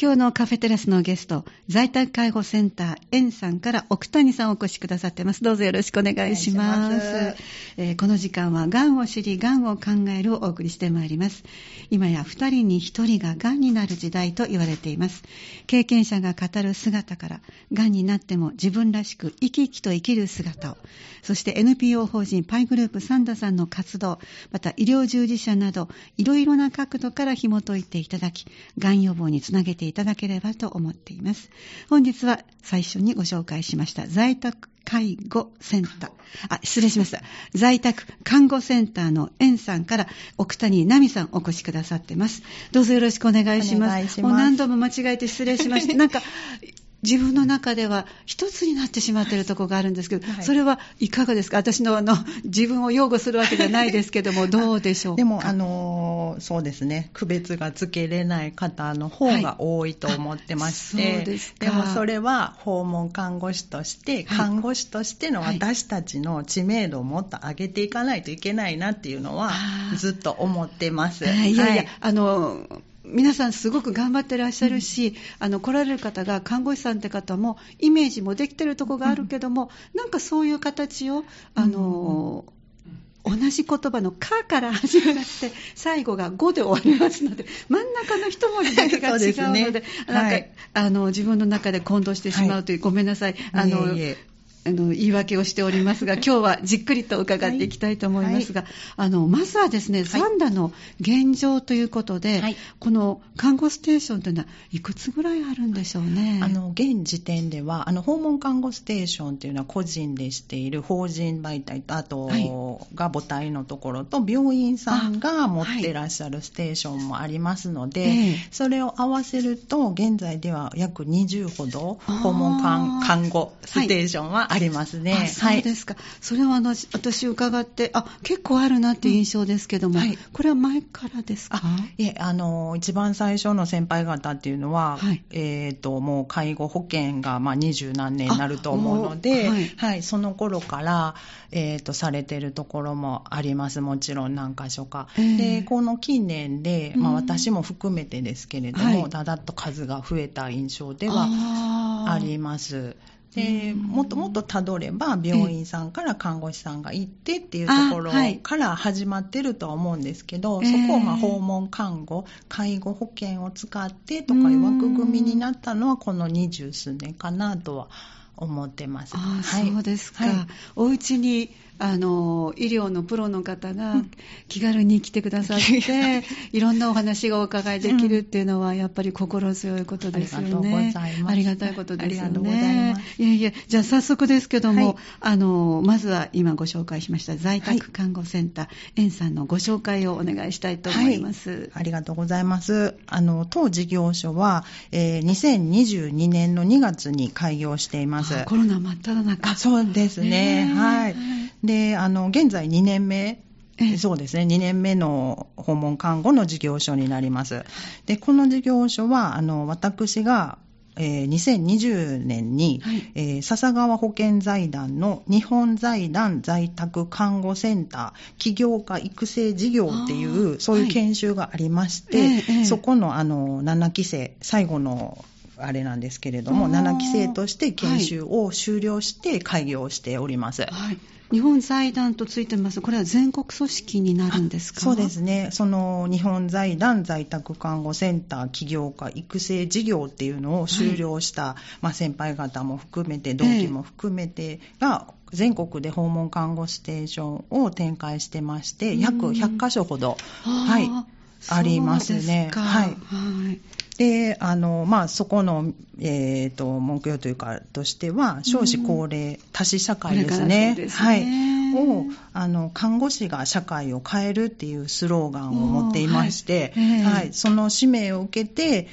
今日のカフェテラスのゲスト、在宅介護センター、エンさんから奥谷さんお越しくださってます。どうぞよろしくお願いします。ますえー、この時間は、癌を知り、癌を考えるをお送りしてまいります。今や二人に一人が癌になる時代と言われています。経験者が語る姿から、癌になっても自分らしく生き生きと生きる姿を、そして NPO 法人パイグループサンダさんの活動、また医療従事者など、いろいろな角度から紐解いていただき、癌予防につなげてていただければと思っています。本日は最初にご紹介しました在宅介護センター。あ、失礼しました。在宅看護センターの園さんから奥谷奈美さんお越しくださってます。どうぞよろしくお願いします。ます。もう何度も間違えて失礼しました。なんか、自分の中では一つになってしまっているところがあるんですけど、はい、それはいかがですか？私のあの自分を擁護するわけじゃないですけども、どうでしょうでも、あのそうですね、区別がつけれない方の方が多いと思ってまして、はい、ででもそれは訪問看護師として、看護師としての私たちの知名度をもっと上げていかないといけないなっていうのは、ずっと思ってます。いやいや、あの皆さんすごく頑張ってらっしゃるし、うん、あの来られる方が看護師さんって方もイメージもできてるとこがあるけども、うん、なんかそういう形をあの、うん、同じ言葉の「か」から始まって 最後が「5」で終わりますので真ん中の一文字だけが違うのでね、なんか、はい、あの自分の中で混同してしまうという、はい、ごめんなさい。あのいえいえあの言い訳をしておりますが、今日はじっくりと伺っていきたいと思いますが、はい。はい、あのまずはですね、サンダの現状ということで、はい、この看護ステーションというのはいくつぐらいあるんでしょうね？あの現時点ではあの訪問看護ステーションというのは個人でしている法人媒体とあと、が母体のところと病院さんが持ってらっしゃるステーションもありますので、それを合わせると現在では約20ほど訪問看護ステーションはありますね。あそうですか。はい、それは私伺って、あ、結構あるなっていう印象ですけども、うん。はい、これは前からですか？いえ、あの、一番最初の先輩方っていうのは、はい、えっ、ー、と、もう介護保険が、まあ、二十何年になると思うので、はい、はい、その頃から、えっ、ー、と、されてるところもあります。もちろん何箇所か。えー、で、この近年で、まあ、私も含めてですけれども、だだっと数が増えた印象ではあります。でもっともっとたどれば病院さんから看護師さんが行ってっていうところから始まってるとは思うんですけど、そこをまあ訪問看護介護保険を使ってとかいう枠組みになったのはこの二十数年かなとは思ってます。あ、はい、そうですか。はい、お家にあの医療のプロの方が気軽に来てくださって、いろんなお話がお伺いできるっていうのは、やっぱり心強いことですよね。ありがたいことですよね。いやいや、じゃあ早速ですけども、はい、あのまずは今ご紹介しました在宅看護センター、はい、園さんのご紹介をお願いしたいと思います。はい、ありがとうございます。あの当事業所は、えー、2022年の2月に開業しています。コロナ真っ只中。そうですね。はい。で、あの、現在2年目。そうですね、2年目の訪問看護の事業所になります。で、この事業所は、あの、私が、えー、2020年に、はい、えー、笹川保健財団の日本財団在宅看護センター起業家育成事業っていうそういう研修がありまして、はい。えー、そこのあの7期生最後のあれなんですけれども7期生として研修を終了して開業しております。はい日本財団とついてます。これは全国組織になるんですか？そうですね、その日本財団在宅看護センター起業家育成事業っていうのを終了した、はい、まあ、先輩方も含めて、同期も含めてが、全国で訪問看護ステーションを展開してまして、約100箇所ほど、はい、ありますね。はい、はいで、あの、まあ、そこの、えっ、ー、と、目標というか、としては、少子高齢、多子社会ですね。すね。はい。を、あの、看護師が社会を変えるっていうスローガンを持っていまして、はい、はい、その使命を受けて、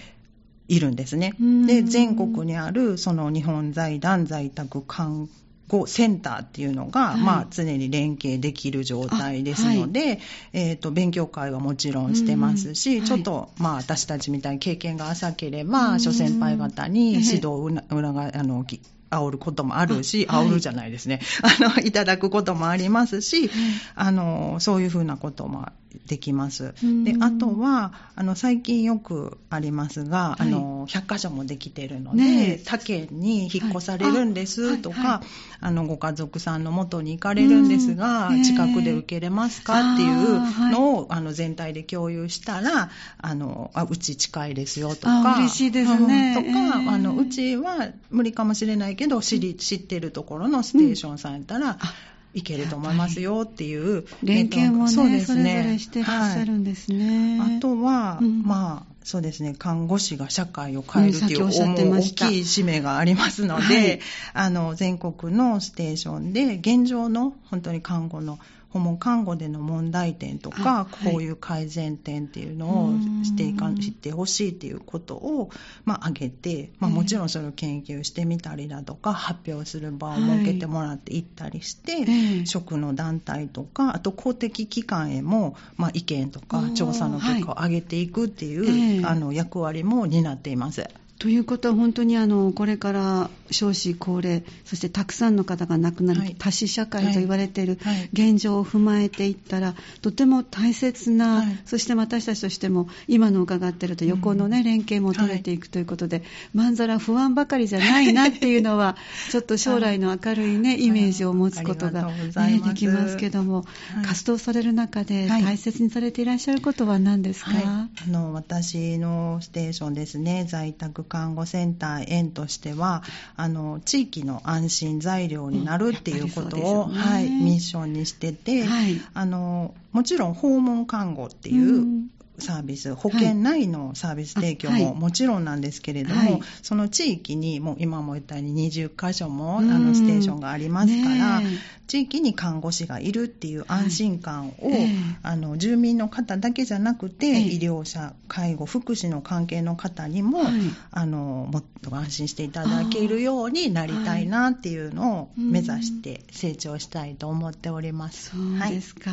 いるんですね。で、全国にある、その日本財団在宅看こうセンターっていうのが、はい、まあ、常に連携できる状態ですので、はい、えーと、勉強会はもちろんしてますし、うん、ちょっと、まあ、私たちみたいに経験が浅ければ、諸先輩方に指導を裏があの煽ることもあるし、煽るじゃないですね。あの、いただくこともありますし、あの、そういうふうなこともできます。うん。で、あとは、あの、最近よくありますが、はい。あの、100箇所もできてるので、他県に引っ越されるんですとはい。あはい。か、あの、ご家族さんの元に行かれるんですが近くで受けれますかっていうのを、あの、全体で共有したら、あの、あ、うち近いですよとあか、嬉しいですね。うんとか、ええあの、うちは無理かもしれないけど、知り、知ってるところのステーションさんやったら、あいけると思いますよっていう。連携もね、えっとそそうですね。れぞれしてらっしゃるんですね。はい。あとは、うん。まあ、そうですね、看護師が社会を変えるっていう、う大きい使命がありますので、はい。あの、全国のステーションで、現状の本当に看護の、訪問看護での問題点とか、こういう改善点っていうのをしていかうん知ってほしいっていうことを、まあ、挙げて、まあ、ええもちろんそれを研究してみたりだとか、発表する場を設けてもらって行ったりして、ええ。職の団体とか、あと公的機関へも、まあ、意見とか調査の結果を上げていくっていう、ええ。あの役割も担っています。ということは本当にあのこれから少子高齢そしてたくさんの方が亡くなる、はい。多子社会と言われているはい。現状を踏まえていったらとても大切な、はい。そして私たちとしても今の伺っていると横の、ね連携も取れていくということで、まんざら不安ばかりじゃないなっていうのは ちょっと将来の明るい、ね、イメージを持つことが、ね、できますけども、はい。活動される中ではい。大切にされていらっしゃることは何ですか、はい、あの私のステーションですね、在宅看護センター園としては、あの地域の安心材料になるっていうことを、ね。はい、ミッションにしてて、はい。あのもちろん訪問看護っていううん。サービス、保険内のサービス提供ももちろんなんですけれども、はい。その地域にもう今も言ったように20箇所もあうん。のステーションがありますから、ね地域に看護師がいるっていう安心感を、ええ。あの住民の方だけじゃなくて、ええ。医療者、介護、福祉の関係の方にも、はい。あのもっと安心していただけるようになりたいなっていうのを目指して成長したいと思っております。そうですか、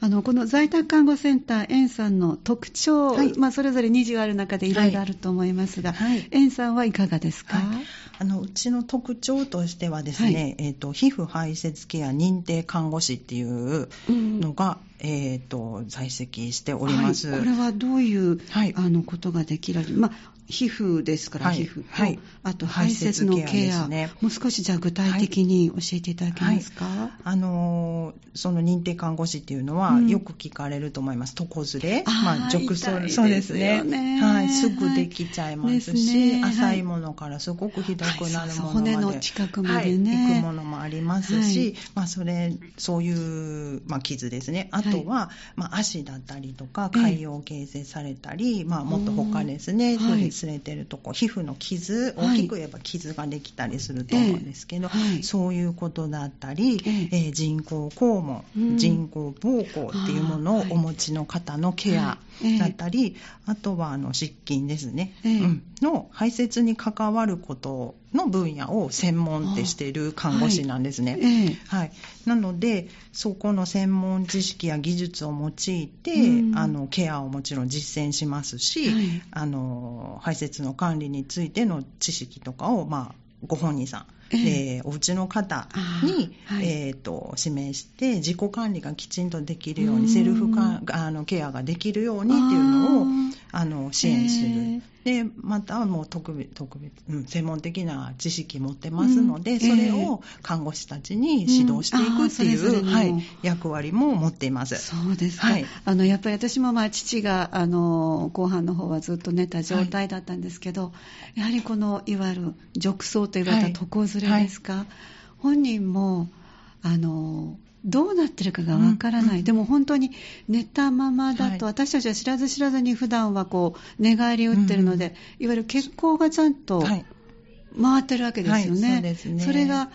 あのこの在宅看護センター、園さんの特徴、はい。まあ、それぞれ20ある中でいろいろあると思いますが、はい。園さんはいかがですか、はいあのうちの特徴としてはですね、えー、と皮膚排泄ケア認定看護師っていううん。のが、えー、と在籍しております。はい、これはどういう、はい。あのことができる、まあ、皮膚ですから、はい。皮膚と、はい。あと排泄のケケアアですねもう少しじゃあ具体的に教えていただけますか、あのーその認定看護師っていうのは、うん。よく聞かれると思います。床ずれ、まあ、直痛い送ですそうですね。はい。すぐできちゃいますですし、ねはい。浅いものからすごくひどくなるものまで、骨の近くまでね。はい、行くものもありますし、はい。まあ、それ、そういう、まあ、傷ですね。あとは、まあ、足だったりとか、ええ。海洋形成されたり、まあ、もっと他ですね、うんそうはいいう擦れてるとこ、皮膚の傷、はい。大きく言えば傷ができたりすると思うんですけど、ええ。はいそういうことだったり、えええ。ー人工肛門、うん。人工膀胱っていうものをお持ちの方のケアだったり、あとはあの湿菌ですね、ええ。うん。の排泄に関わることの分野を専門ってしている看護師なんですね。ええはい、なので、そこの専門知識や技術を用いて、うん。あのケアをもちろん実践しますし、はい。あの排泄の管理についての知識とかを、まあ、ご本人さん、ええ。えーお家の方あに、ーはい。えーと指名して、自己管理がきちんとできるように、うん。セルフかあのケアができるようにっていうのをあの支援する。えでまたもう特別特別、うん、専門的な知識持ってますので、うんそれを看護師たちに指導していくっていう、うんはい、役割も持っています。そうですか、はい。あのやっぱり私もまあ父があの後半の方はずっと寝た状態だったんですけど、やはりこのいわゆる褥瘡と言われた床ずれですか、本人もあのどうなってるかがわからない、うんでも本当に寝たままだと、はい。私たちは知らず知らずに普段はこう寝返り打ってるので、いわゆる血行がちゃんとはい。回ってるわけですよね。はい。そね。それが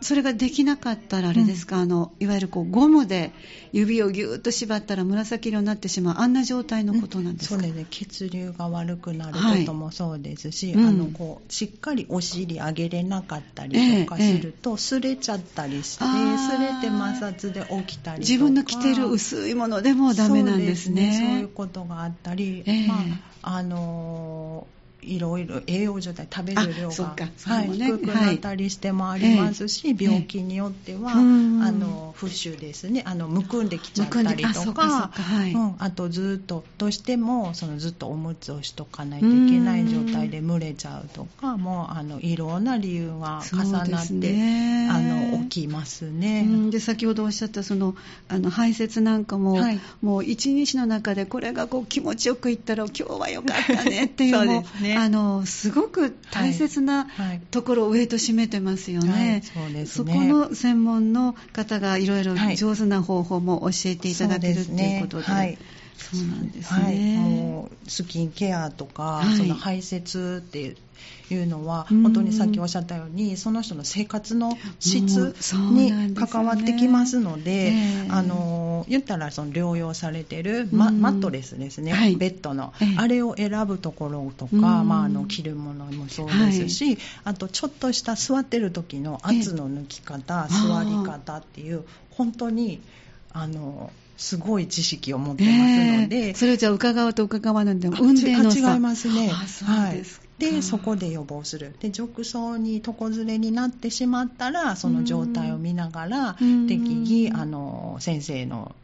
それができなかったらあれですか、あのいわゆるこうゴムで指をぎゅーっと縛ったら紫色になってしまうあんな状態のことなんですか、それで血流が悪くなるはい。こともそうですし、うん。あのこうしっかりお尻上げれなかったりとかすると、擦れちゃったりして、擦れて摩擦で起きたり自分の着てる薄いものでもダメなんですね。そうね。いうことがあったり、ええ。まああのーいろいろ栄養状態食べる量が、はい低くなったりしてもありますし、はい。病気によっては、あの浮腫ですね。あのむくんできちゃったりとかそうかかはい。うん、あとずっとどうしてもそのずっとおむつをしとかないといけない状態で蒸れちゃうとかもうあのいろんな理由が重なって、ね。あの起きますね。うん。で先ほどおっしゃったそのあの排泄なんかも、はい。もう一日の中でこれがこう気持ちよくいったら今日はよかったねっていう そうもですねあのすごく大切なはい。ところを上と占めてますよね。はいそうですね。そこの専門の方がいろいろはい。上手な方法も教えていただけるっていうことで。はい。そうなんですはい、ね。もうスキンケアとか、はい。その排泄っていうのは、うん。本当にさっきおっしゃったように、その人の生活のも質に関わってきますので、ええ。あの言ったらその療養されてるマ,、ットレスですね、はい。ベッドの、ええ。あれを選ぶところとか、うん。まあ、あの着るものもそうですし、あとちょっとした座ってる時の圧の抜き方、ええ座り方っていう、本当にあのすごい知識を持ってますので。ええ。それをじゃあ伺うと伺わないでもあ運転の差ち違いますね。はい、で、そこで予防する。で、褥瘡に床ずれになってしまったら、その状態を見ながら、うん。適宜、あの、先生の、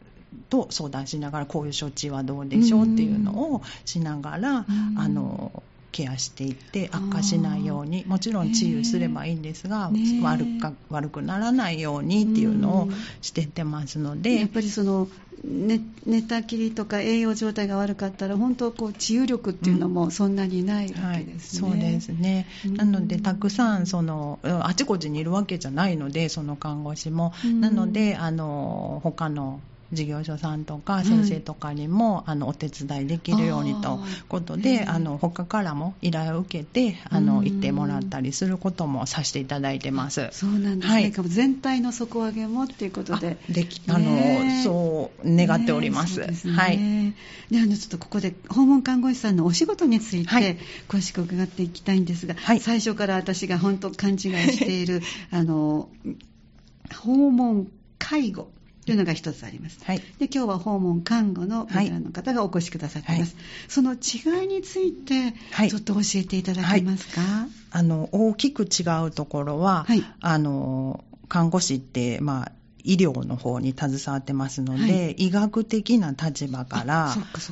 と相談しながら、こういう処置はどうでしょうっていうのをしながら、うん。あの、ケアしていって悪化しないようにもちろん治癒すればいいんですが、ねえ。悪か悪くならないようにっていうのをうんしてってますので、やっぱりその寝寝たきりとか栄養状態が悪かったら本当こう治癒力っていうのもそんなにないわはいけですね。そうですね、うん。なのでたくさんそのうんあちこちにいるわけじゃないのでその看護師も、うん。なのであの他の事業所さんとかい先生とかにも、あのお手伝いできるようにとことで、あの他からも依頼を受けてあの、うん行ってもらったりすることもさせていただいてます。そうなんですね、はい。全体の底上げもっていうことで。あできあの、そう願っております。はい。であのちょっとここで訪問看護師さんのお仕事についてはい。詳しく伺っていきたいんですが、はい。最初から私が本当勘違いしているあの訪問介護というのが一つあります。はい。で今日は訪問看護のベテランの方がお越しくださっています、その違いについてはい。ちょっと教えていただけますか、あの大きく違うところは、はい。あの看護師って、まあ、医療の方に携わってますので、は医学的な立場から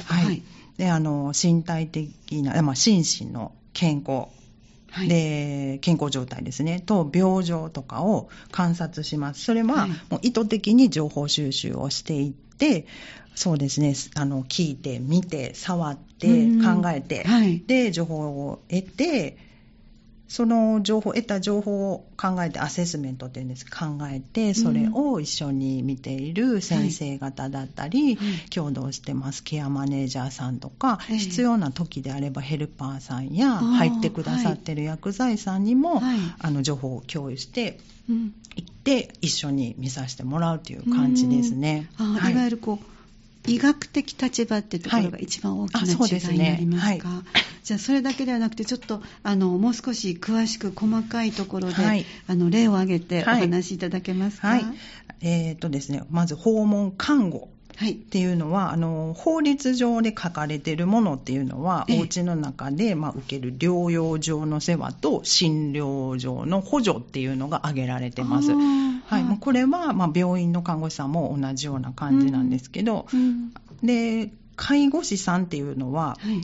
はい。であの身体的な、まあ、心身の健康、はい。で健康状態ですね。と病状とかを観察します。それは、はい。もう意図的に情報収集をしていってそうですね。あの聞いて見て触ってうん。考えて、はい。で情報を得てその情報得た情報を考えてアセスメントっていうんです。考えてそれを一緒に見ている先生方だったり、はい。共同してます。ケアマネージャーさんとか、ええ。必要な時であればヘルパーさんや入ってくださってる薬剤さんにも、はい。あの情報を共有してうん。いって一緒に見させてもらうという感じですね。あはい。いわゆるこう医学的立場ってところがはい一番大きな違いになりますか？はじゃあそれだけではなくてちょっとあのもう少し詳しく細かいところで、はいあの例を挙げておはい話しいただけますか？はい。えーっとですね、まず訪問看護。はい。っていうのはあの法律上で書かれているものっていうのは、ええ。お家の中で、まあ、受ける療養上の世話と診療上の補助っていうのが挙げられてます。はい、もうこれは、まあ、病院の看護師さんも同じような感じなんですけど、うん。で介護士さんっていうのは、はい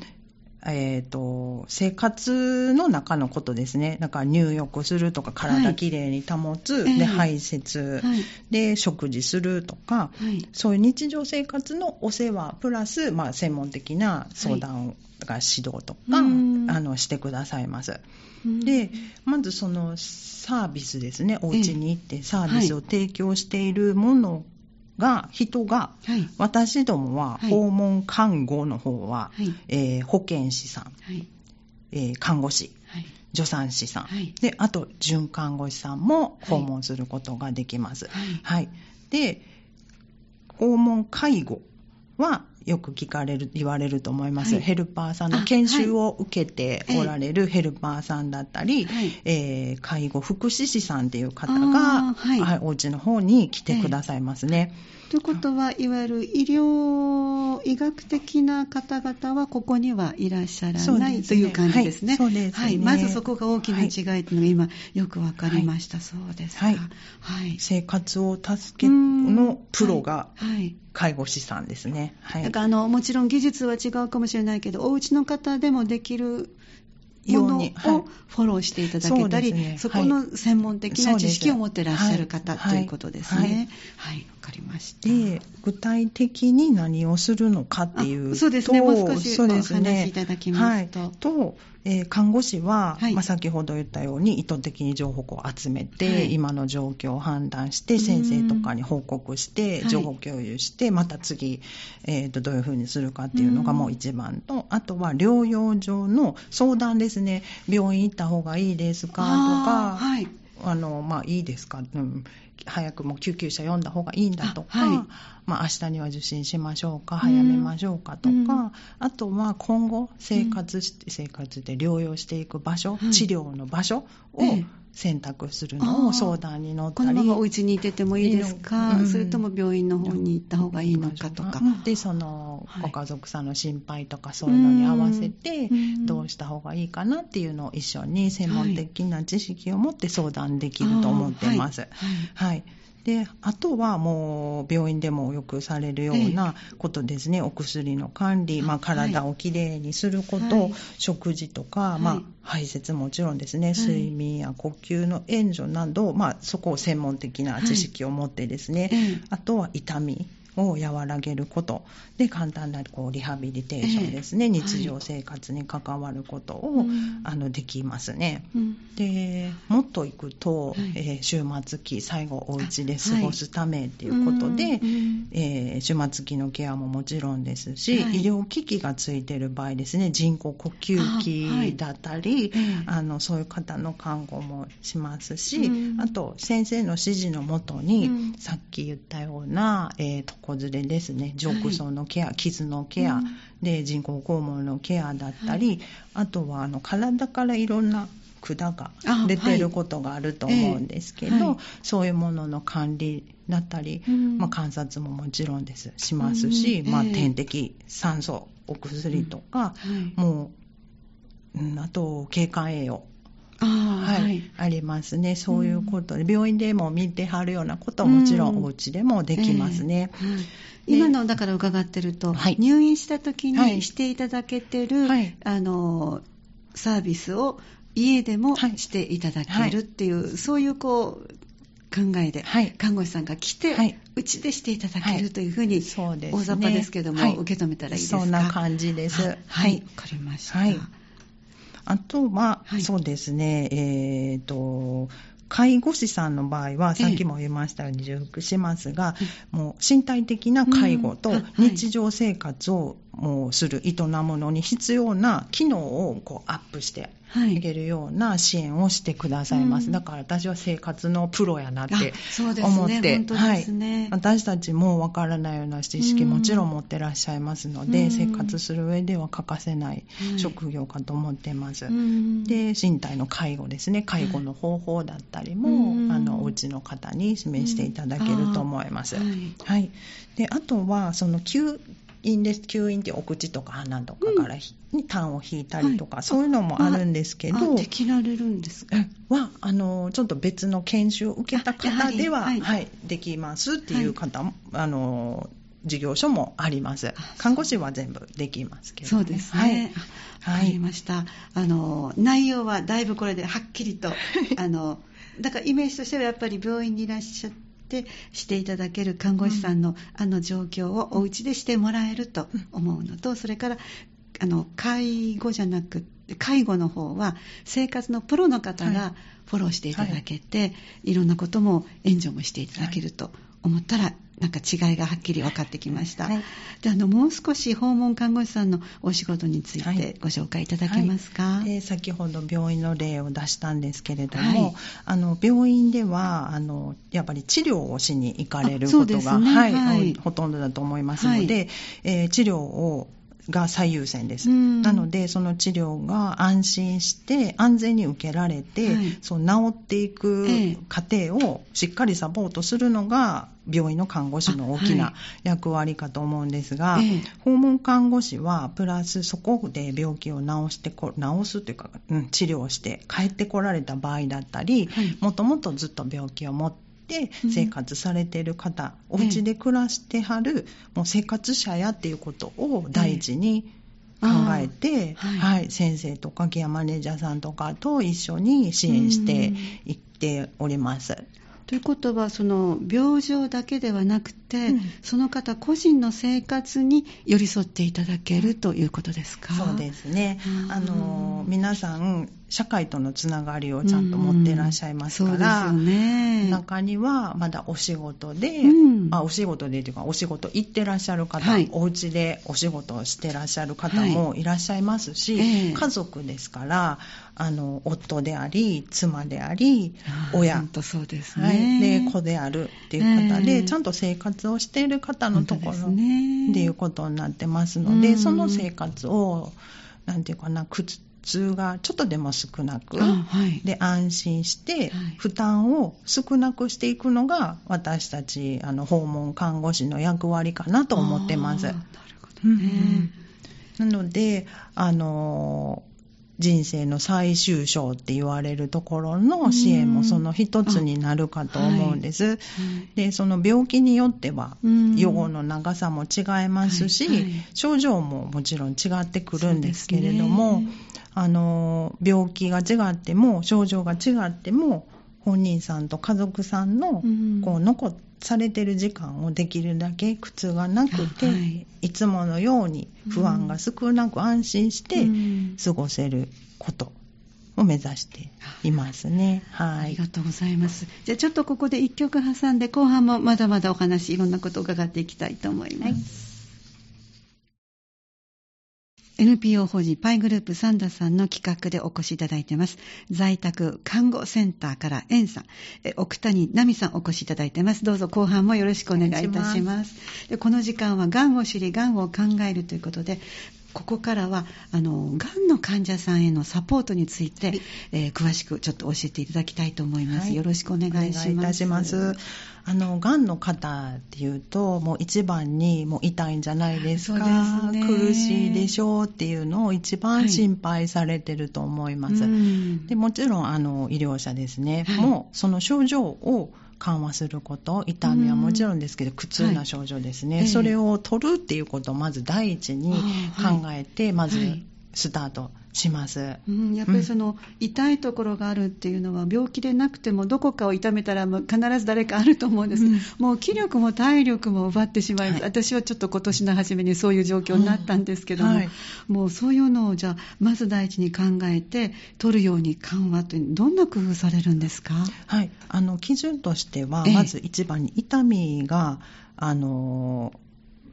えー、と生活の中のことですね、だから入浴するとか、体きれいに保つ、ええ。で排泄、はい。で食事するとか、はい。そういう日常生活のお世話、プラス、まあ、専門的な相談が指導とか、うん。あのしてくださいます。うん。で、まずそのサービスですね、お家に行ってサービスを提供しているものが、人が、はい。私どもははい。訪問看護の方は、はい。えー保健師さん、はい。えー看護師、はい。助産師さん、はい。であと准看護師さんも訪問することができます。はい。はい、で訪問介護はよく聞かれる、言われると思います。はいヘルパーさんの研修を受けておられるヘルパーさんだったり、はいえー介護福祉士さんっていう方が、はいはいお家の方に来てくださいますね。ということは、いわゆる医療、医学的な方々はここにはいらっしゃらないという感じですね。はいそうですねはい。まずそこが大きな違いというのが今よくわかりました。そうですか。はいはい。生活を助けのプロが介護士さんですね。はいだからあのもちろん技術は違うかもしれないけど、お家の方でもできるものをようにはい。フォローしていただけたり、そうです。ねそこの専門的な知識を持ってらっしゃる方、はいということですね。はい、わ、かりました。で具体的に何をするのかっていうとあそうですね。もう少しお話しいただきますと。はい、と、えー看護師は、はい。まあ、先ほど言ったように意図的に情報を集めて、はい。今の状況を判断してうん。先生とかに報告してはい。情報共有して、また次、えーとどういうふうにするかっていうのがうん。もう一番とあとは療養上の相談ですね。病院行った方がいいですかとか。あの、まあ、いいですか、うん、早くもう救急車呼んだ方がいいんだとか、あはい。まあ、明日には受診しましょうか、早めましょうかとか、うん。あとは今後、生活し、生活で療養していく場所、はい。治療の場所をええ選択するのを相談に乗ったり。このままお家にいててもいいですか、うんそれとも病院の方に行った方がいいのかとか。うんで、その、はいご家族さんの心配とかそういうのに合わせてうん、どうした方がいいかなっていうのを一緒に専門的な知識を持って相談できると思ってます。あーはいはい。で、あとはもう病院でもよくされるようなことですね。お薬の管理、まあはい。体をきれいにすること、はい。食事とか、はい。まあ排泄もちろんですね、い。睡眠や呼吸の援助など、まあそこを専門的な知識を持ってですね、ええ。あとは痛みを和らげること。で簡単なこうリハビリテーションですね、ええ日常生活に関わることを、うん。あのできますね。うん。でもっと行くと、はい。えー週末期最後お家で過ごすためっていうことで、うん。えー終末期のケアももちろんですし、はい。医療機器がついている場合ですね。人工呼吸器だったりええ。あのそういう方の看護もしますし、うん。あと先生の指示のもとに、うん。さっき言ったような、えー床ずれですね。褥瘡のケア、傷のケア、うん。で人工肛門のケアだったり、あとはあの体からいろんな管があ出てることがあると思うんですけど、ええはい。そういうものの管理だったり、うん。まあ、観察ももちろんですしますし、まあ、点滴酸素お薬とか、はい。もう、うん、あと経管栄養はい、はい。ありますね。そういうことで、病院でも見てはるようなことはもちろうんんお家でもできますね。ええ。はい今のだから伺ってると、はい。入院した時はい。にしていただけてる、はい。あのサービスを家でもはい。していただけるっていう、そういうこう考えで、はい。看護師さんが来て、はい。うちでしていただけはいるというふうに、そうですね。大雑把ですけども、はい。受け止めたらいいですか？そんな感じです。あはい、わかりました。はいあとは、はい。そうですね、えっ、と、介護士さんの場合は、さっきも言いましたように重複しますが、もう身体的な介護と日常生活をもうする、営むのに必要な機能をこうアップしてはい。いけるような支援をしてくださいます。うん。だから私は生活のプロやなって思って、本当ですね。はい、私たちもわからないような知識うんもちろん持ってらっしゃいますので、うん。生活する上では欠かせないはい職業かと思ってます。うん。で身体の介護ですね。介護の方法だったりも、うん。あのお家の方に示していただけると思います。うん。あはい、であとはその吸引です吸引ってお口とか鼻とかからひ、に痰を引いたりとか、はい。そういうのもあるんですけどあできられるんですか？えはあのちょっと別の研修を受けた方では、はりはい。できますっていう方も、あの事業所もあります。看護師は全部できますけど、そうですね。はい。かりました。あの、内容はだいぶこれではっきりと、あの、だからイメージとしてはやっぱり病院にいらっしゃって、していただける看護師さんの、あの状況をお家でしてもらえると思うのと、それから、あの、介護じゃなくて、介護の方は生活のプロの方はいがフォローしていただけて、い、ろんなことも援助もしていただけると思ったらなんか違いがはっきり分かってきました。はい。であのもう少し訪問看護師さんのお仕事についはい。てご紹介いただけますか？で先ほど病院の例を出したんですけれども、はい。あの病院ではあのやっぱり治療をしに行かれることが、ね。はいはい。ほとんどだと思いますので、はい。えー治療をが最優先です。うん。なので、その治療が安心して安全に受けられて、はい。そう治っていくええ。過程をしっかりサポートするのが病院の看護師の大きない。役割かと思うんですが、ええ。訪問看護師はプラスそこで病気を治してこ治すというか、うん、治療して帰ってこられた場合だったり、はい。もともとずっと病気を持ってうん。生活されている方、おええ家で暮らしてはるもう生活者やっていうことを第一に考えて、はい。はい、先生とかケアマネージャーさんとかと一緒に支援していっております。ということはその病状だけではなくて、うん。その方個人の生活に寄り添っていただけるということですか？そうですね。うん。あの皆さん社会とのつながりをちゃんと持っていらっしゃいますから、うんね。中にはまだお仕事で、うん。あお仕事でというかお仕事行ってらっしゃる方、はい。お家でお仕事をしてらっしゃる方もい。らっしゃいますし、ええ。家族ですからあの夫であり妻であり親。本当そうですね。はい、で子であるっていう方で、ええ。ちゃんと生活をしている方のところっていうことになってますので、うんその生活をなんていうかな苦痛がちょっとでも少なく、あはい。で安心してはい負担を少なくしていくのが私たちあの訪問看護師の役割かなと思ってます。なるほどね。なので、あの人生の最終章って言われるところの支援もその一つになるかと思うんです。はいで、その病気によってはうん。予後の長さも違いますし、はいはい。症状ももちろん違ってくるんですけれども、ね。あの病気が違っても症状が違っても本人さんと家族さんのうん。こう残されてる時間をできるだけ苦痛がなくて、あはいい、つものように不安が少なく安心してうん過ごせることを目指していますね。はいありが。とうございます。じゃあちょっとここで一曲挟んで後半もまだまだお話いろんなことを伺っていきたいと思います。はい NPO 法人パイグループサンダさんの企画でお越しいただいています。在宅看護センターからエンさん、え奥谷奈美さんお越しいただいています。どうぞ後半もよろしくお願いいたしま。ますでこの時間はがんを知り、がんを考えるということで、ここからは、あの、がんの患者さんへのサポートについて、はいえー詳しくちょっと教えていただきたいと思います。はいよろしくお願いします。お願いいます。あの、癌の方っていうと、もう一番にもう痛いんじゃないですか。ね苦しいでしょうっていうのを一番心配されてると思います。うんでもちろんあの医療者ですね、はいもうその症状を緩和すること痛みはもちろんですけど、苦痛な症状ですね、はいそれを取るっていうことをまず第一に考えて、まずはいスタートします。うん、やっぱりその、痛いところがあるっていうのは病気でなくてもどこかを痛めたら必ず誰かあると思うんです、うん。もう気力も体力も奪ってしまいます、はい。私はちょっと今年の初めにそういう状況になったんですけども、うんはい。もうそういうのをじゃあまず第一に考えて取るように緩和というどんな工夫されるんですか？はい、あの基準としては、ええ。まず一番に痛みが、あの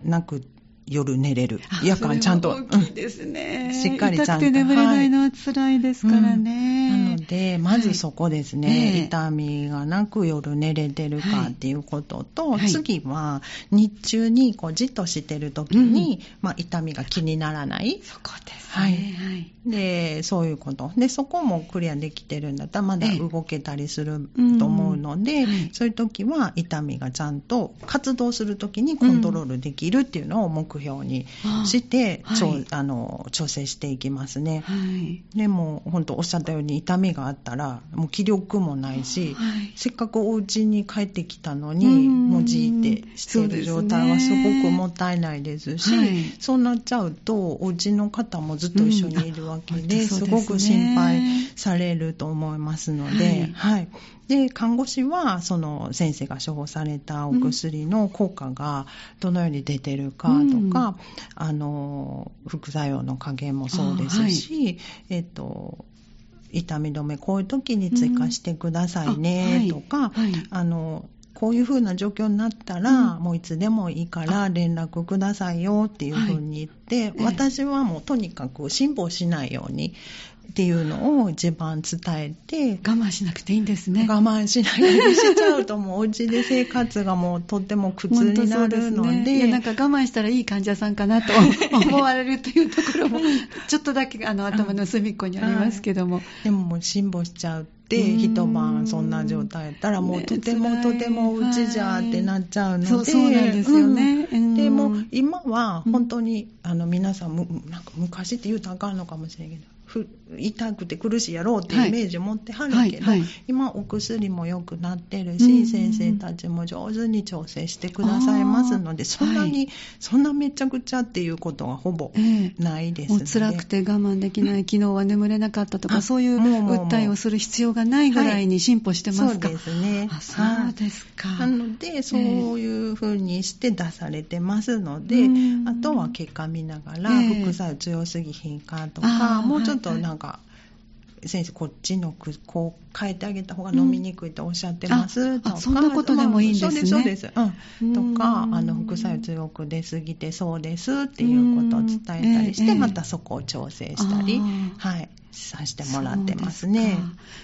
なく夜寝れる、夜間ちゃんと、ですね、うん。しっかりちゃんと。痛くて眠れないのは辛いですからね、なので、まずそこですね、はい。ええ痛みがなく夜寝れてるかっていうことと、はい。次は日中にこうじっとしてる時に、まあ、痛みが気にならない。そこですはい。ね、はい。で、そういうこと。で、そこもクリアできてるんだったら、まだええ。動けたりすると思うので、うん。はい。そういう時は痛みがちゃんと活動する時にコントロールできるっていうのを目標にして、はい。あの調整していきますね。はい。でも本当おっしゃったように痛みがあったらもう気力もないし、はい。せっかくお家に帰ってきたのにうん。もうじーってしている状態はすごくもったいないですしはい。そうなっちゃうとお家の方もずっと一緒にいるわけで、うん。あすごく心配されると思いますので、はいで看護師はその先生が処方されたお薬の効果がどのように出てるかとか、うん。あの副作用の加減もそうですし、えっと痛み止めこういう時に追加してくださいうん。あはい。ねとか、はい。あのこういう風な状況になったら、もういつでもいいから連絡くださいよっていう風に言って、え私はもうとにかく辛抱しないようにっていうのを一番伝えて、我慢しなくていいんですね。我慢しないようにしちゃうと、もうお家で生活がもうとっても苦痛になるの本当そうすね。なんで、か我慢したらいい患者さんかなと 思われるというところも、ちょっとだけあの頭の隅っこにありますけども。でももう辛抱しちゃって、うん。一晩そんな状態やったら、もうねとてもとてもうちじゃってなっちゃうので、そうそうなんですよね。うん。でうん。も今は本当に、あの皆さんむ、なんか昔って言うとあかんのかもしれんけど、ふ痛くて苦しいやろうっていうイメージを持ってはるけど、はいはい。今お薬も良くなってるし、うん先生たちも上手に調整してくださいますので、そんなに、はそんなめちゃくちゃっていうことはほぼええ。ないですもうので。辛くて我慢できない、昨日は眠れなかったとか、あそういう訴えをする必要がないぐらいに進歩してますか？そうですね。あそうですか。なので、そういうふうにして出されてますので、うん。あとは結果見ながら、ええ。副作用強すぎひんかとあか、ーもうちょっとはいはいなんか、先生、こっちのくこう変えてあげた方が飲みにくいとおっしゃってます、うん。とかあそんなことでもいいんですね。まあそうです、そうです。うん。とか、うんあの、副作用強く出すぎてそうですっていうことを伝えたりして、うん。ええまたそこを調整したり。はい、させてもらってますね。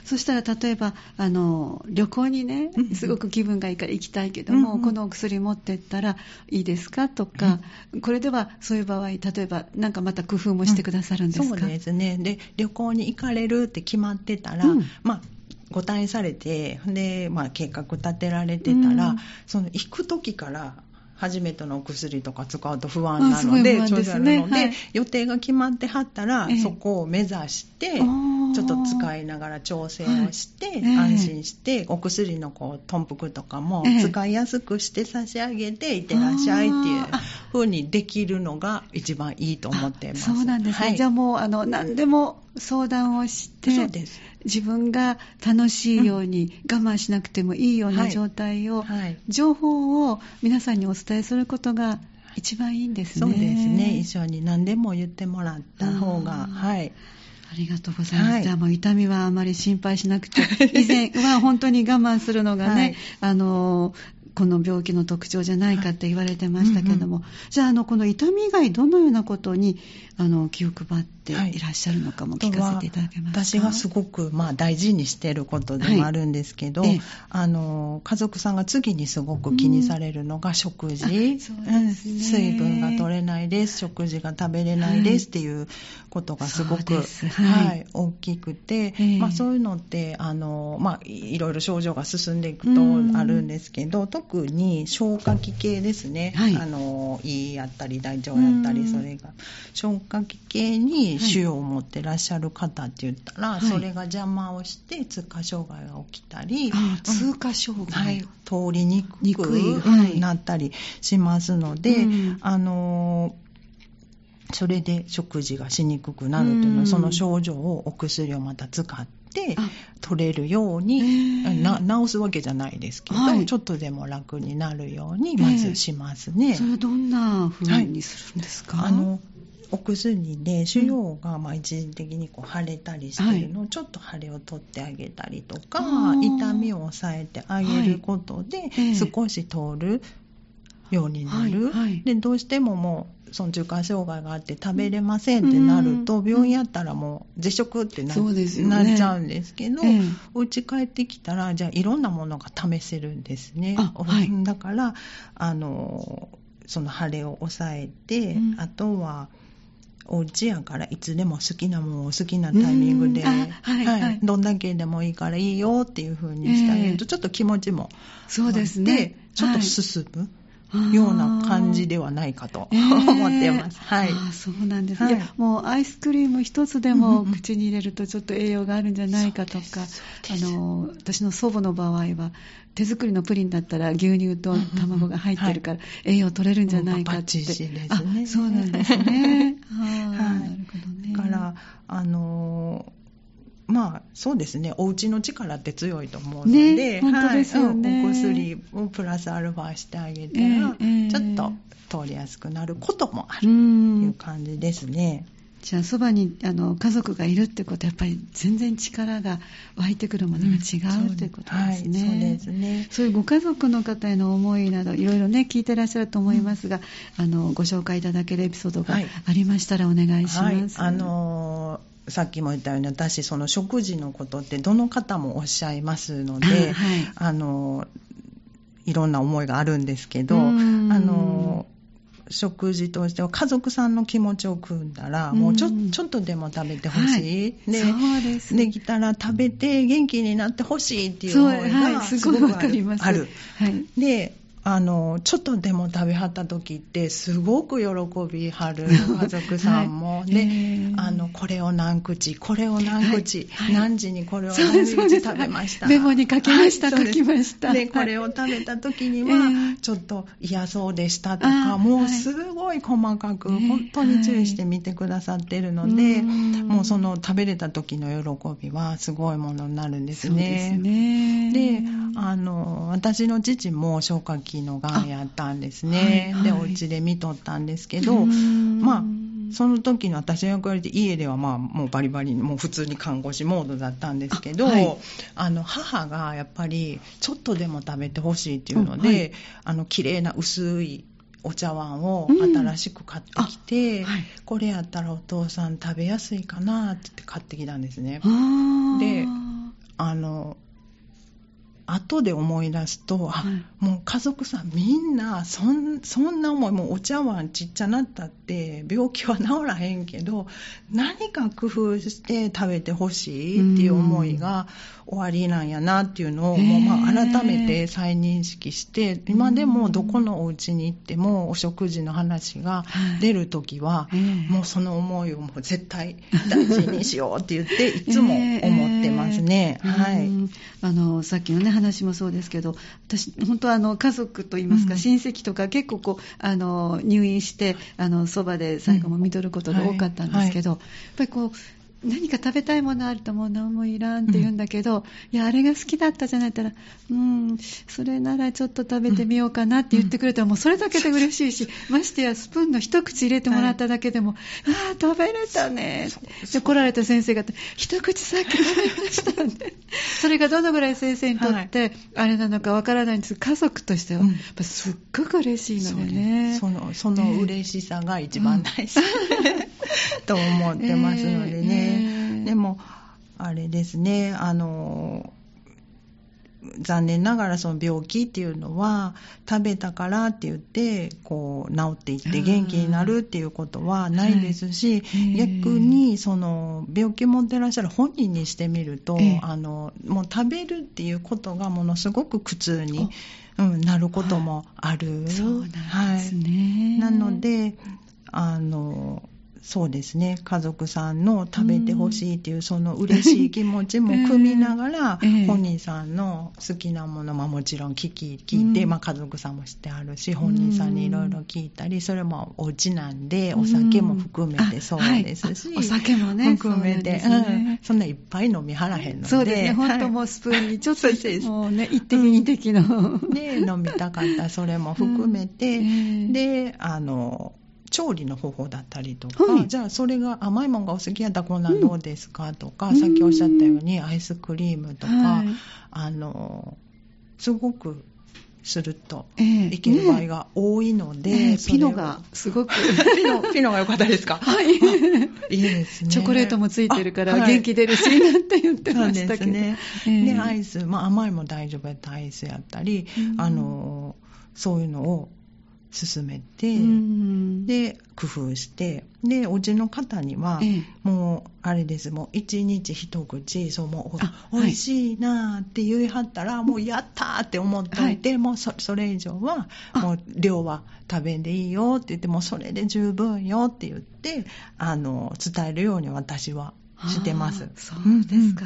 そしたら例えばあの旅行にねうん。すごく気分がいいから行きたいけども、うんうん。このお薬持ってったらいいですかとか、これではそういう場合例えばなんかまた工夫もしてくださるんですか、そうですね。で、旅行に行かれるって決まってたら、うん。まあ、ご退院されて、で、まあ、計画立てられてたら、うん。その行く時から、初めてのお薬とか使うと不安なので、不安ですね。調子あるので、はい。予定が決まってはったら、ええそこを目指して、ちょっと使いながら調整をして、安心して、お薬のこう、豚腹とかもええ。使いやすくして差し上げて、いってらっしゃいっていう風にできるのが一番いいと思ってます。あそうなんですね、はい。じゃあもうあの何でも相談をしてそうです。自分が楽しいように、我慢しなくてもいいような状態を、はい。情報を皆さんにお伝えすることが一番いいんですね。そうですね。一緒に何でも言ってもらった方が、はい。ありがとうございます。はいじゃあもう痛みはあまり心配しなくて、以前は本当に我慢するのがね、はいあの、この病気の特徴じゃないかって言われてましたけども、うんじゃあ、あの、この痛み以外どのようなことに、あの、気を配ってい。らっしゃるのかも聞かせていただけますか？私がすごく、まあ、大事にしていることでもあるんですけど、はい。ええ。あの家族さんが次にすごく気にされるのが食事、うんね。ん水分が取れないです。食事が食べれないです。っていうことがすごく、ははい。い大きくて、ええ。まあ、そういうのってあの、まあ、いいろいろ症状が進んでいくうんとあるんですけど、特に消化器系ですね、はい。あの胃やったり大腸やったりうん。それが。消化器系に腫瘍を持ってらっしゃる方って言ったら、はい。それが邪魔をして通過障害が起きたり、あうん。通過障害。はい、通りにくにくなったりしますので、うんあのーそれで食事がしにくくなるというのは、うん。その症状をお薬をまた使ってあ。取れるようへに、治すわけじゃないですけど、はい。ちょっとでも楽になるようにまずしますね。それはどんな風にするんですか、あのお薬で腫瘍がまあ一時的にこう腫れたりしてるのをちょっと腫れを取ってあげたりとか、あー。痛みを抑えてあげることでええ。少し通るようになる、はいはい。でどうしてももうその中間障害があって食べれませんってなると、うん病院やったらもう絶食ってな,、ね。なっちゃうんですけど、ええ。お家帰ってきたらじゃあいろんなものが試せるんですね。あはい。だからあのその腫れを抑えて、うん。あとはお家やからいつでも好きなものを好きなタイミングで、うん。あはいはい。どんだけでもいいからいいよっていう風にしてあげると、ええ。ちょっと気持ちもそうですね。でちょっと進むはい。ような感じではないかとええ思ってます。はい。ああそうなんですはい。ね、もうアイスクリーム一つでうんうんうん。も口に入れるとちょっと栄養があるんじゃないかとか、あの私の祖母の場合は手作りのプリンだったら牛乳と卵が入ってるから栄養取れるんじゃないかって、もうバッチリですね。あそうなんですね ああはいなるほどねだから、あのーまあそうですね、お家の力って強いと思うので、ね本当ですよね。はい。うんお薬をプラスアルファしてあげたら、ええええ。ちょっと通りやすくなることもあうるといんう感じですね。じゃあそばにあの家族がいるってことはやっぱり全然力が湧いてくるものが違う、ということですね、はい、そうですね。そういうご家族の方への思いなどいろいろね聞いてらっしゃると思いますが、あのご紹介いただけるエピソードがありましたらお願いします、はい、あのーさっきも言ったように私その食事のことってどの方もおっしゃいますので、はい、あのいろんな思いがあるんですけどあの食事としては家族さんの気持ちを組んだら、もうちょちょっとでも食べてほしい、はい、でそうです。できたら食べて元気になってほしいっていう思いがすごくある。ある。はい、であのちょっとでも食べはった時ってすごく喜びはる家族さんも、は い、で、えー、あのこれを何口これを何口、はい、何時にこれを何口食べました？メモに書きました、書きましたでこれを食べた時には、ちょっと嫌そうでしたとか、もうすごい細かく、本当に注意して見てくださってるので、もうその食べれた時の喜びはすごいものになるんですね。で、ね、あの私の父も消化器のがんやったんですね、はいはい、でお家で見とったんですけどまあその時の私の役割で家ではまあもうバリバリもう普通に看護師モードだったんですけどあ、はい、あの母がやっぱりちょっとでも食べてほしいっていうので、はい、あの綺麗な薄いお茶碗を新しく買ってきて、うんはい、これやったらお父さん食べやすいかなって言って買ってきたんですね。であの後で思い出すと、はい、もう家族さんみんなそんそんな思いもうお茶碗ちっちゃなったって病気は治らへんけど何か工夫して食べてほしいっていう思いが終わりなんやなっていうのをもうまあ改めて再認識して今でもどこのお家に行ってもお食事の話が出るときは、もうその思いをもう絶対大事にしようって言っていつも思ってますね。はい、あのさっきのね話もそうですけど私本当はあの家族といいますか、親戚とか結構こうあの入院してあのそばで最後も見とることが多かったんですけど、やっぱりこう何か食べたいものあるともう何もいらんって言うんだけど、うん、いや、あれが好きだったじゃないったら、うん、それならちょっと食べてみようかなって言ってくれたら、もうそれだけで嬉しいし、ましてやスプーンの一口入れてもらっただけでも、はい、ああ、食べれたね。で、来られた先生が、一口さっき食べましたね。それがどのぐらい先生にとって、あれなのかわからないんです。が、家族としては、やっぱすっごく嬉しいのでね。その、その嬉しさが一番大事。と思ってますのでね、でもあれですね。あの残念ながらその病気っていうのは食べたからって言ってこう治っていって元気になるっていうことはないですし、はい、逆にその病気持ってらっしゃる本人にしてみると、あのもう食べるっていうことがものすごく苦痛に、うん、なることもある。そうなんですね、はい、なのであのそうですね。家族さんの食べてほしいっていうその嬉しい気持ちも 組みながら、本人さんの好きなものももちろん聞き聞いて、まあ、家族さんもしてあるし本人さんにいろいろ聞いたりそれもお家なんでお酒も含めてそうですし、お酒もね含めて。そ,、ね。そんないっぱい飲みはらへんのでそうですね。本当もうスプーンにちょっと もうね一滴二滴の、で飲みたかったそれも含めて、であの調理の方法だったりとか、はい、じゃあそれが甘いものがお好きやったらこんなんどうですかとか、うん、さっきおっしゃったようにアイスクリームとか、はい、あのすごくするといける場合が多いので、えーね、ピノが。すごく。ピノピノが良かったですか？はい。い。いですね。チョコレートもついてるから元気出るし、はい、なんて言ってましたけど。ね、えー、でアイス、まあ、甘いも大丈夫やったアイスやったり、うん、あのそういうのを進めて、で工夫してでおじの方には、ええ、もうあれですもう一日一口そうもう美味しいなって言い張ったら、はい、もうやったーって思っておいて、はい、もうそそれ以上はもう量は食べんでいいよって言ってもうそれで十分よって言ってあの伝えるように私はしてます。そうですか、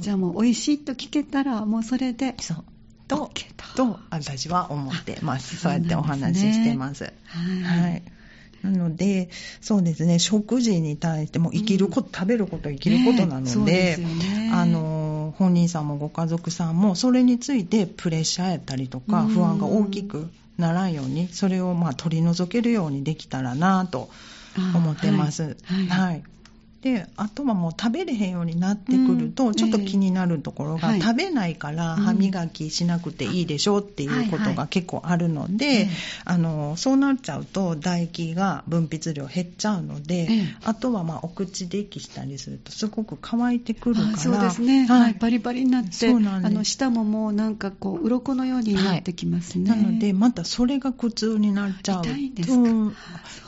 じゃあもう美味しいと聞けたらもうそれで。そうと、と私は思ってます。そうやってお話ししてます。はい、はい。なので、そうですね、食事に対しても生きること、うん、食べることは生きることなので、ね、あの、本人さんもご家族さんも、それについてプレッシャーやったりとか、不安が大きくならんように、それをまあ取り除けるようにできたらなと思ってます。はい。はい。はいであとはもう食べれへんようになってくると、うんちょっと気になるところが、はい。食べないからうん。歯磨きしなくていいでしょっていうことが結構あるので、ええあのそうなっちゃうと唾液が分泌量減っちゃうので、ええ。あとはまあお口で息したりするとすごく乾いてくるからあそうですね、ははい。い、パリパリになってあの舌ももうなんかこう鱗のようになってきますね、なのでまたそれが苦痛になっちゃう。と痛いんですか？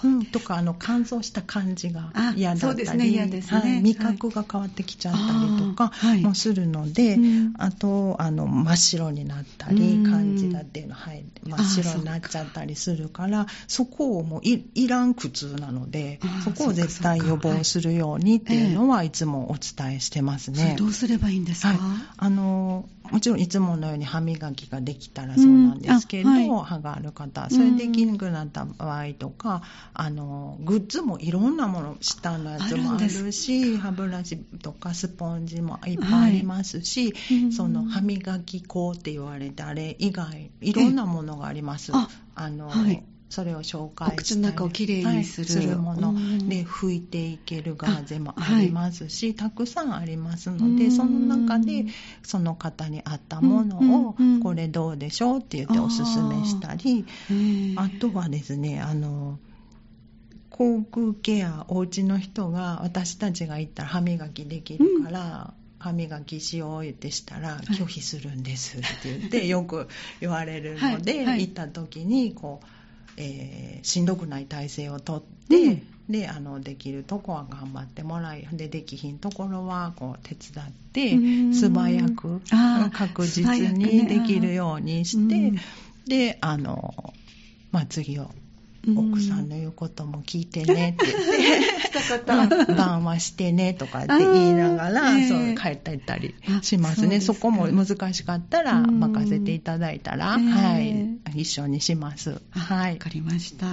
うんとかあの乾燥した感じが嫌だったり。あそうですね嫌ですね。はい味覚が変わってきちゃったりとかもするので、うん。あとあの真っ白になったりうん。感じだっていうのはい真っ白になっちゃったりするからそこをもういいらん苦痛なのでそこを絶対予防するようにっていうのはいつもお伝えしてますそれね。どうすればいいんですか、はい、あのもちろんいつものように歯磨きができたらそうなんですけど、うんあはい。歯がある方それできなくなった場合とか、あのグッズもいろんなもの下のやつもああるし歯ブラシとかスポンジもいっぱいありますし、うんその歯磨き粉って言われてあれ以外いろんなものがあります。ああのはいそれを紹介したお口の中をきれいにするはいするものうん。で拭いていけるガーゼもありますし、たくさんありますので、うん。その中でその方に合ったものをうん。うん。これどうでしょうって言っておすすめしたり、えー。あとはですねあの口腔ケアお家の人が私たちが行ったら歯磨きできるから、歯磨きしよう言ってしたら拒否するんですって言って よく言われるので、はい。はい。行った時にこう、えーしんどくない体勢をとって、であのできるとこは頑張ってもらいでできひんところはこう手伝ってうん。素早く確実にねできるようにして、うん。であの、まあ、次をうん奥さんの言うことも聞いてねって。言って、うん晩はしてねとかって言いながら、あーええ。そう帰っていったりしますね。あそこも難しかったらうん。任せていただいたら、ええ。はい、一緒にします。あはい。わかりました。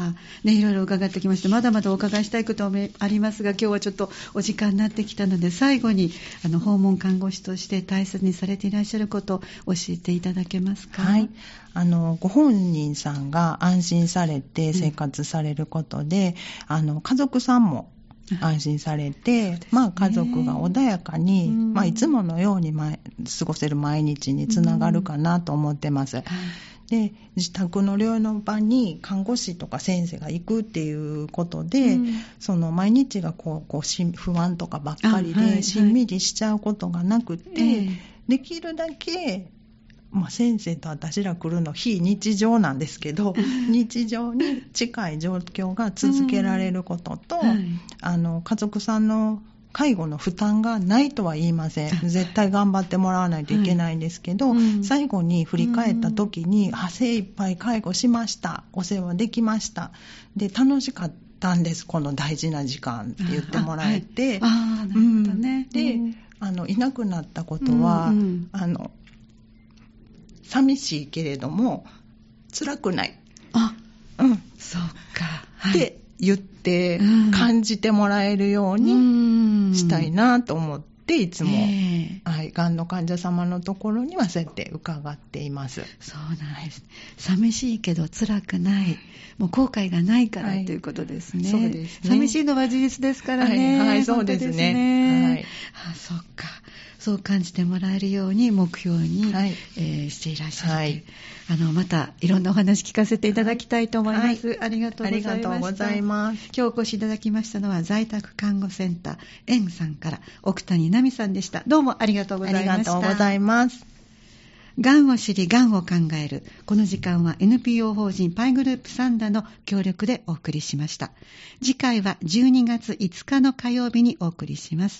ね、いろいろ伺ってきまして、まだまだお伺いしたいこともありますが、今日はちょっとお時間になってきたので、最後に、あの、訪問看護師として大切にされていらっしゃることを教えていただけますか？はい、あのご本人さんが安心されて生活されることで、あの家族さんも安心されて、まあ、家族が穏やかに、うん。まあ、いつものように毎過ごせる毎日につながるかなと思ってます。はい。で自宅の療養の場に看護師とか先生が行くっていうことで、うん。その毎日がこうこう不安とかばっかりあはいはい。でしんみりしちゃうことがなくて、ええ。できるだけ、まあ、先生と私ら来るの非日常なんですけど日常に近い状況が続けられることと、はい。あの家族さんの介護の負担がないとは言いません。絶対頑張ってもらわないといけないんですけど、はいうん。最後に振り返った時に、あ精一杯介護しました。お世話できました。で楽しかったんです。この大事な時間って言ってもらえて。あ,、はい、あーなるほどね。うん。で、うんあのいなくなったことは、うんうん。あの寂しいけれども辛くない、あ、うんそうか。はいって言ってうん感じてもらえるようににしたいなと思っていつも、ええはい、がんの患者様のところにはそうやって伺っています。そうなんです。寂しいけど辛くない。もう後悔がないから、はいということですね。そうですね寂しいのは事実ですからね。はいはいそうですねねはいあ、そっか。そう感じてもらえるように目標に、はいえーしていらっしゃる、はいあの、またいろんなお話聞かせていただきたいと思います。ありがとうありございました。がとうございます。今日お越しいただきましたのは在宅看護センター円さんから奥谷奈美さんでした。どうもありがとうごありざいました。がとうございます。がんを知り、がんを考える。この時間は NPO 法人パイグループサンダの協力でお送りしました。次回は12月5日の火曜日にお送りします。